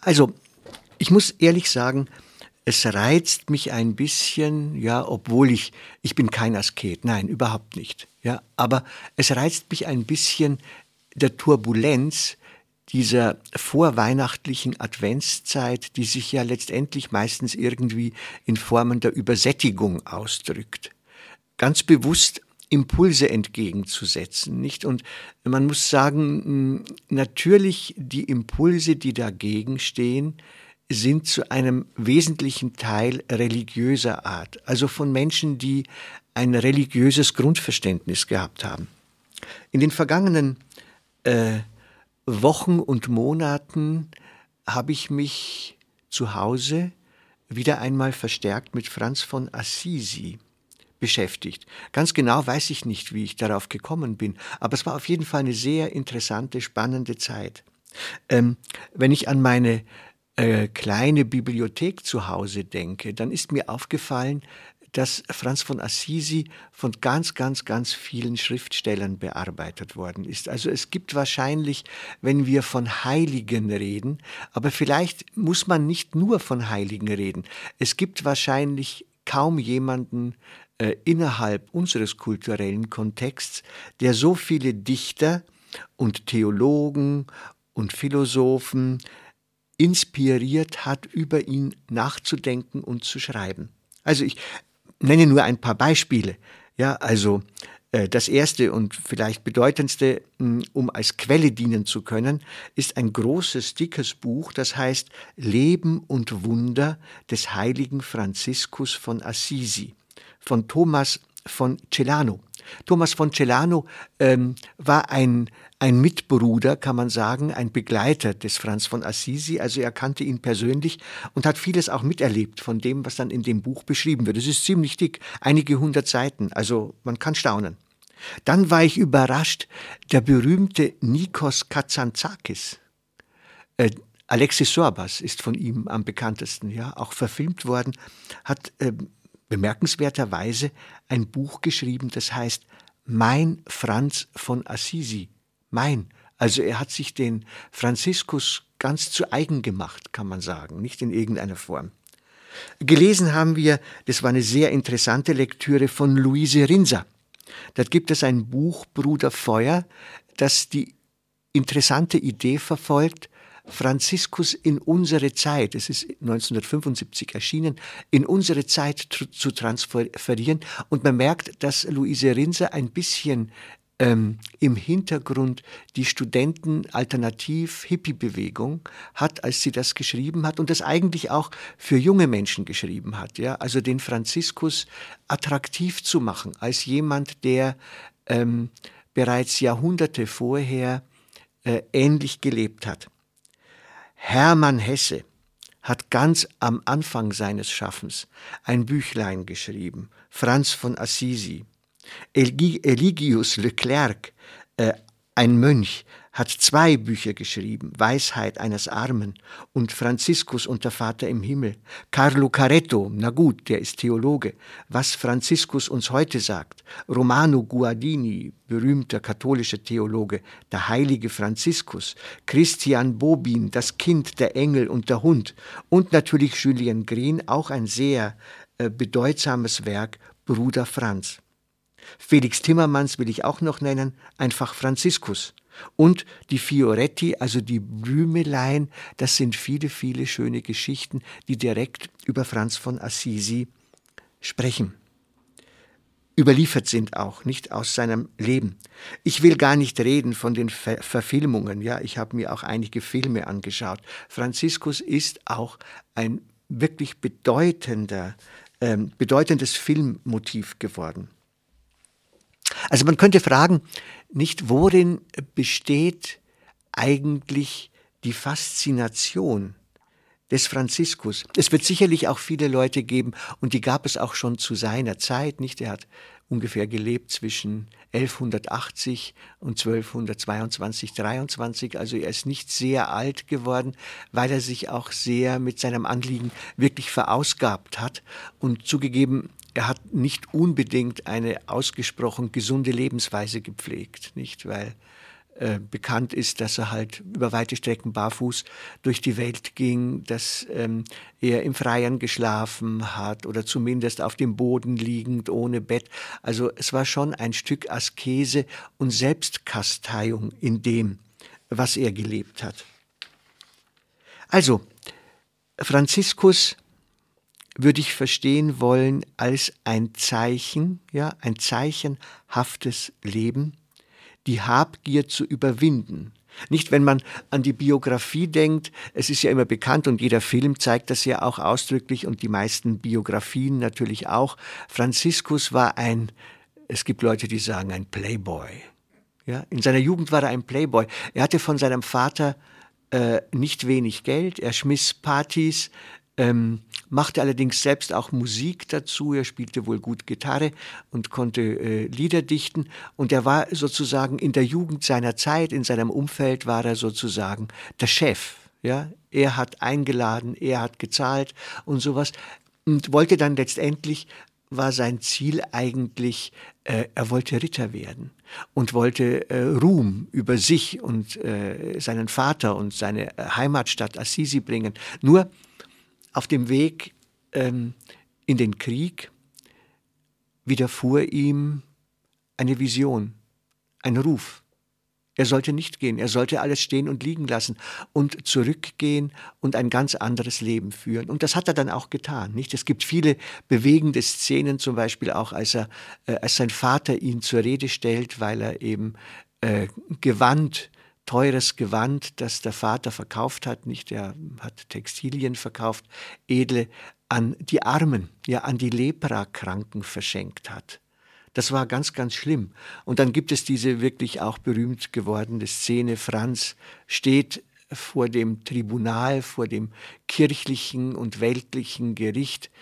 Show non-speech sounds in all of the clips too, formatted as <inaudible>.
Also, ich muss ehrlich sagen, es reizt mich ein bisschen, ja, obwohl ich, ich bin kein Asket, nein, überhaupt nicht, ja, aber es reizt mich ein bisschen der Turbulenz dieser vorweihnachtlichen Adventszeit, die sich ja letztendlich meistens irgendwie in Formen der Übersättigung ausdrückt. Ganz bewusst Impulse entgegenzusetzen, nicht? Und man muss sagen, natürlich die Impulse, die dagegen stehen, sind zu einem wesentlichen Teil religiöser Art, also von Menschen, die ein religiöses Grundverständnis gehabt haben. In den vergangenen äh, Wochen und Monaten habe ich mich zu Hause wieder einmal verstärkt mit Franz von Assisi beschäftigt. Ganz genau weiß ich nicht, wie ich darauf gekommen bin, aber es war auf jeden Fall eine sehr interessante, spannende Zeit. Ähm, wenn ich an meine äh, kleine Bibliothek zu Hause denke, dann ist mir aufgefallen, dass Franz von Assisi von ganz, ganz, ganz vielen Schriftstellern bearbeitet worden ist. Also es gibt wahrscheinlich, wenn wir von Heiligen reden, aber vielleicht muss man nicht nur von Heiligen reden. Es gibt wahrscheinlich kaum jemanden äh, innerhalb unseres kulturellen Kontexts, der so viele Dichter und Theologen und Philosophen inspiriert hat, über ihn nachzudenken und zu schreiben. Also ich nenne nur ein paar Beispiele. Ja, also äh, das erste und vielleicht bedeutendste, hm, um als Quelle dienen zu können, ist ein großes, dickes Buch, das heißt Leben und Wunder des heiligen Franziskus von Assisi von Thomas von Celano. Thomas von Celano ähm, war ein, ein Mitbruder, kann man sagen, ein Begleiter des Franz von Assisi. Also er kannte ihn persönlich und hat vieles auch miterlebt von dem, was dann in dem Buch beschrieben wird. Es ist ziemlich dick, einige hundert Seiten, also man kann staunen. Dann war ich überrascht, der berühmte Nikos Kazantzakis. Äh, Alexis Sorbas ist von ihm am bekanntesten, ja, auch verfilmt worden, hat äh, bemerkenswerterweise ein Buch geschrieben, das heißt Mein Franz von Assisi. Mein. Also er hat sich den Franziskus ganz zu eigen gemacht, kann man sagen, nicht in irgendeiner Form. Gelesen haben wir, das war eine sehr interessante Lektüre von Luise Rinser. Dort gibt es ein Buch Bruder Feuer, das die interessante Idee verfolgt, Franziskus in unsere Zeit, es ist 1975 erschienen, in unsere Zeit zu transferieren. Und man merkt, dass Luise Rinser ein bisschen ähm, im Hintergrund die Studenten-Alternativ-Hippie-Bewegung hat, als sie das geschrieben hat und das eigentlich auch für junge Menschen geschrieben hat. Ja? Also den Franziskus attraktiv zu machen als jemand, der ähm, bereits Jahrhunderte vorher äh, ähnlich gelebt hat. Hermann Hesse hat ganz am Anfang seines Schaffens ein Büchlein geschrieben, Franz von Assisi. Eligius Leclerc, äh, ein Mönch, hat zwei Bücher geschrieben, Weisheit eines Armen und Franziskus und der Vater im Himmel. Carlo Caretto, na gut, der ist Theologe, was Franziskus uns heute sagt. Romano Guardini, berühmter katholischer Theologe, der heilige Franziskus. Christian Bobin, das Kind, der Engel und der Hund. Und natürlich Julien Green, auch ein sehr äh, bedeutsames Werk, Bruder Franz. Felix Timmermans will ich auch noch nennen, einfach Franziskus. Und die Fioretti, also die Blümelein, das sind viele, viele schöne Geschichten, die direkt über Franz von Assisi sprechen. Überliefert sind auch, nicht aus seinem Leben. Ich will gar nicht reden von den Ver Verfilmungen, ja, ich habe mir auch einige Filme angeschaut. Franziskus ist auch ein wirklich bedeutender, ähm, bedeutendes Filmmotiv geworden. Also man könnte fragen, nicht worin besteht eigentlich die Faszination des Franziskus. Es wird sicherlich auch viele Leute geben, und die gab es auch schon zu seiner Zeit, nicht? Er hat ungefähr gelebt zwischen 1180 und 1222, 23. Also er ist nicht sehr alt geworden, weil er sich auch sehr mit seinem Anliegen wirklich verausgabt hat. Und zugegeben, er hat nicht unbedingt eine ausgesprochen gesunde Lebensweise gepflegt, nicht? Weil äh, bekannt ist, dass er halt über weite Strecken barfuß durch die Welt ging, dass ähm, er im Freien geschlafen hat oder zumindest auf dem Boden liegend ohne Bett. Also es war schon ein Stück Askese und Selbstkasteiung in dem, was er gelebt hat. Also, Franziskus würde ich verstehen wollen als ein Zeichen, ja, ein zeichenhaftes Leben, die Habgier zu überwinden. Nicht, wenn man an die Biografie denkt, es ist ja immer bekannt und jeder Film zeigt das ja auch ausdrücklich und die meisten Biografien natürlich auch. Franziskus war ein, es gibt Leute, die sagen, ein Playboy. Ja, in seiner Jugend war er ein Playboy. Er hatte von seinem Vater äh, nicht wenig Geld, er schmiss Partys, ähm, machte allerdings selbst auch Musik dazu. Er spielte wohl gut Gitarre und konnte äh, Lieder dichten. Und er war sozusagen in der Jugend seiner Zeit, in seinem Umfeld war er sozusagen der Chef. Ja, er hat eingeladen, er hat gezahlt und sowas und wollte dann letztendlich war sein Ziel eigentlich, äh, er wollte Ritter werden und wollte äh, Ruhm über sich und äh, seinen Vater und seine Heimatstadt Assisi bringen. Nur auf dem Weg ähm, in den Krieg widerfuhr ihm eine Vision, ein Ruf. Er sollte nicht gehen, er sollte alles stehen und liegen lassen und zurückgehen und ein ganz anderes Leben führen. Und das hat er dann auch getan. Nicht? Es gibt viele bewegende Szenen, zum Beispiel auch, als, er, äh, als sein Vater ihn zur Rede stellt, weil er eben äh, gewandt teures Gewand, das der Vater verkauft hat, nicht, er hat Textilien verkauft, edle, an die Armen, ja an die Leprakranken verschenkt hat. Das war ganz, ganz schlimm. Und dann gibt es diese wirklich auch berühmt gewordene Szene, Franz steht vor dem Tribunal, vor dem kirchlichen und weltlichen Gericht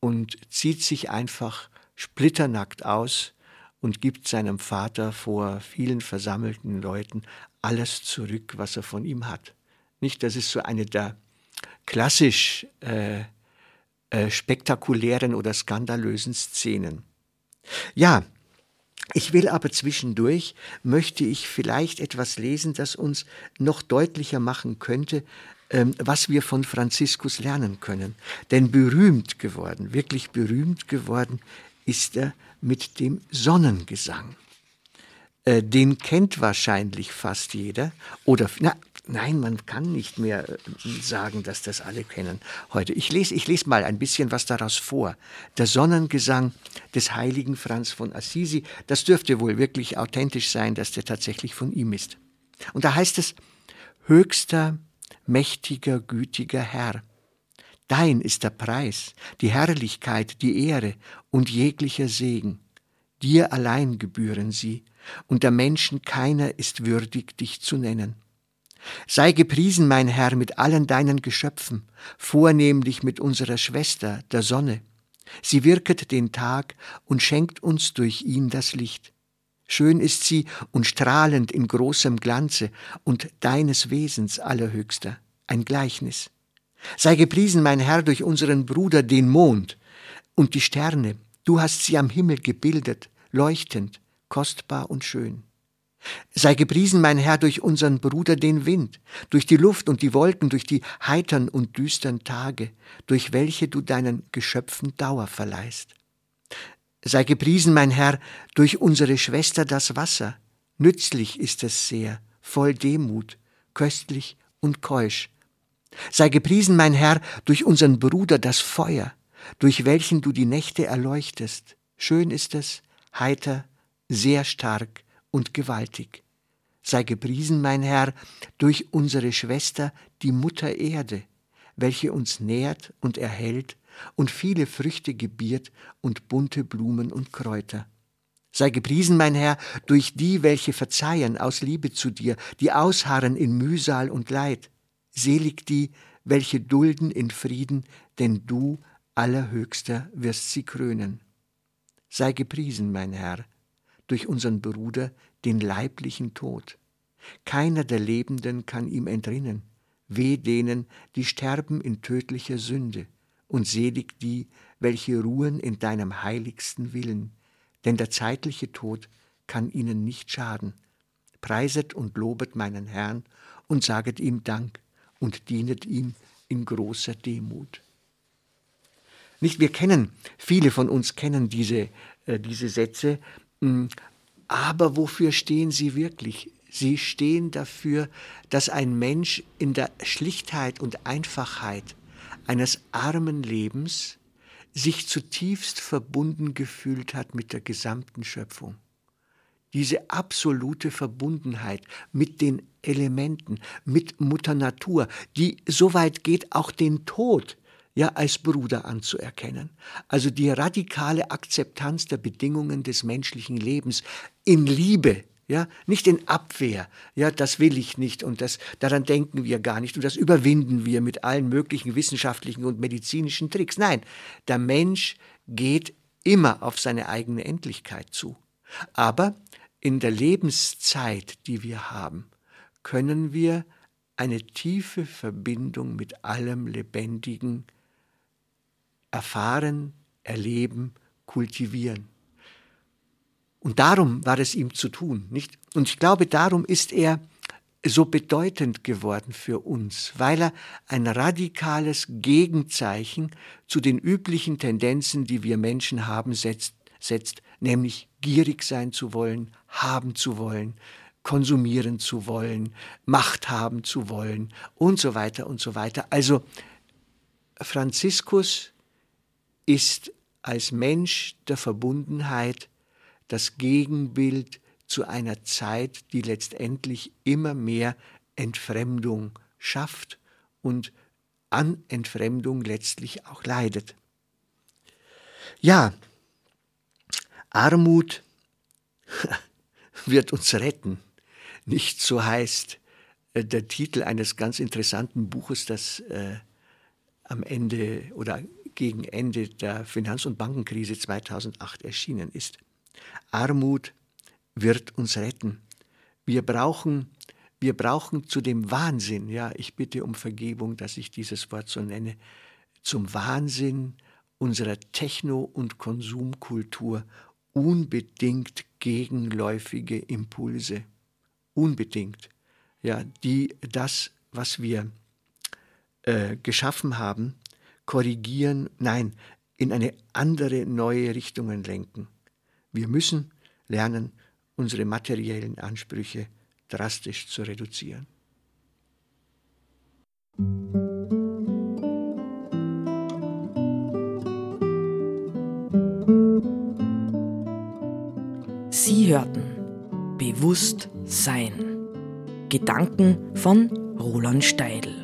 und zieht sich einfach splitternackt aus und gibt seinem Vater vor vielen versammelten Leuten alles zurück, was er von ihm hat. Nicht, das ist so eine der klassisch äh, äh, spektakulären oder skandalösen Szenen. Ja, ich will aber zwischendurch, möchte ich vielleicht etwas lesen, das uns noch deutlicher machen könnte, ähm, was wir von Franziskus lernen können. Denn berühmt geworden, wirklich berühmt geworden, ist er mit dem Sonnengesang. Äh, den kennt wahrscheinlich fast jeder. Oder, na, nein, man kann nicht mehr äh, sagen, dass das alle kennen heute. Ich lese, ich lese mal ein bisschen was daraus vor. Der Sonnengesang des heiligen Franz von Assisi, das dürfte wohl wirklich authentisch sein, dass der tatsächlich von ihm ist. Und da heißt es, höchster, mächtiger, gütiger Herr, dein ist der Preis, die Herrlichkeit, die Ehre und jeglicher Segen. Dir allein gebühren sie, und der Menschen keiner ist würdig, dich zu nennen. Sei gepriesen, mein Herr, mit allen deinen Geschöpfen, vornehmlich mit unserer Schwester, der Sonne. Sie wirket den Tag und schenkt uns durch ihn das Licht. Schön ist sie und strahlend in großem Glanze und deines Wesens allerhöchster, ein Gleichnis. Sei gepriesen, mein Herr, durch unseren Bruder den Mond und die Sterne, du hast sie am Himmel gebildet, leuchtend, kostbar und schön. Sei gepriesen, mein Herr, durch unseren Bruder den Wind, durch die Luft und die Wolken, durch die heitern und düstern Tage, durch welche du deinen Geschöpfen Dauer verleihst. Sei gepriesen, mein Herr, durch unsere Schwester das Wasser, nützlich ist es sehr, voll Demut, köstlich und keusch. Sei gepriesen, mein Herr, durch unseren Bruder das Feuer, durch welchen du die Nächte erleuchtest. Schön ist es, heiter sehr stark und gewaltig. Sei gepriesen, mein Herr, durch unsere Schwester, die Mutter Erde, welche uns nährt und erhält und viele Früchte gebiert und bunte Blumen und Kräuter. Sei gepriesen, mein Herr, durch die, welche verzeihen aus Liebe zu dir, die ausharren in Mühsal und Leid. Selig die, welche dulden in Frieden, denn du, Allerhöchster, wirst sie krönen. Sei gepriesen, mein Herr, durch unseren Bruder, den leiblichen Tod. Keiner der Lebenden kann ihm entrinnen. Weh denen, die sterben in tödlicher Sünde, und selig die, welche ruhen in deinem heiligsten Willen, denn der zeitliche Tod kann ihnen nicht schaden. Preiset und lobet meinen Herrn und saget ihm Dank und dienet ihm in großer Demut. Nicht, wir kennen, viele von uns kennen diese, äh, diese Sätze, aber wofür stehen sie wirklich? Sie stehen dafür, dass ein Mensch in der Schlichtheit und Einfachheit eines armen Lebens sich zutiefst verbunden gefühlt hat mit der gesamten Schöpfung. Diese absolute Verbundenheit mit den Elementen, mit Mutter Natur, die so weit geht, auch den Tod ja als Bruder anzuerkennen. Also die radikale Akzeptanz der Bedingungen des menschlichen Lebens in Liebe, ja, nicht in Abwehr. Ja, das will ich nicht und das, daran denken wir gar nicht und das überwinden wir mit allen möglichen wissenschaftlichen und medizinischen Tricks. Nein, der Mensch geht immer auf seine eigene Endlichkeit zu. Aber in der Lebenszeit, die wir haben, können wir eine tiefe Verbindung mit allem Lebendigen erfahren, erleben, kultivieren. Und darum war es ihm zu tun, nicht? Und ich glaube, darum ist er so bedeutend geworden für uns, weil er ein radikales Gegenzeichen zu den üblichen Tendenzen, die wir Menschen haben, setzt, setzt, nämlich gierig sein zu wollen, haben zu wollen, konsumieren zu wollen, Macht haben zu wollen und so weiter und so weiter. Also Franziskus ist als Mensch der Verbundenheit das Gegenbild zu einer Zeit, die letztendlich immer mehr Entfremdung schafft und an Entfremdung letztlich auch leidet. Ja, Armut <laughs> wird uns retten. Nicht so heißt äh, der Titel eines ganz interessanten Buches, das äh, am Ende oder gegen Ende der Finanz- und Bankenkrise 2008 erschienen ist. Armut wird uns retten. Wir brauchen, wir brauchen zu dem Wahnsinn, ja, ich bitte um Vergebung, dass ich dieses Wort so nenne, zum Wahnsinn unserer Techno- und Konsumkultur unbedingt gegenläufige Impulse. Unbedingt. Ja, die das, was wir äh, geschaffen haben, korrigieren, nein, in eine andere neue Richtungen lenken. Wir müssen lernen, unsere materiellen Ansprüche drastisch zu reduzieren. Sie hörten Bewusst Sein. Gedanken von Roland Steidl.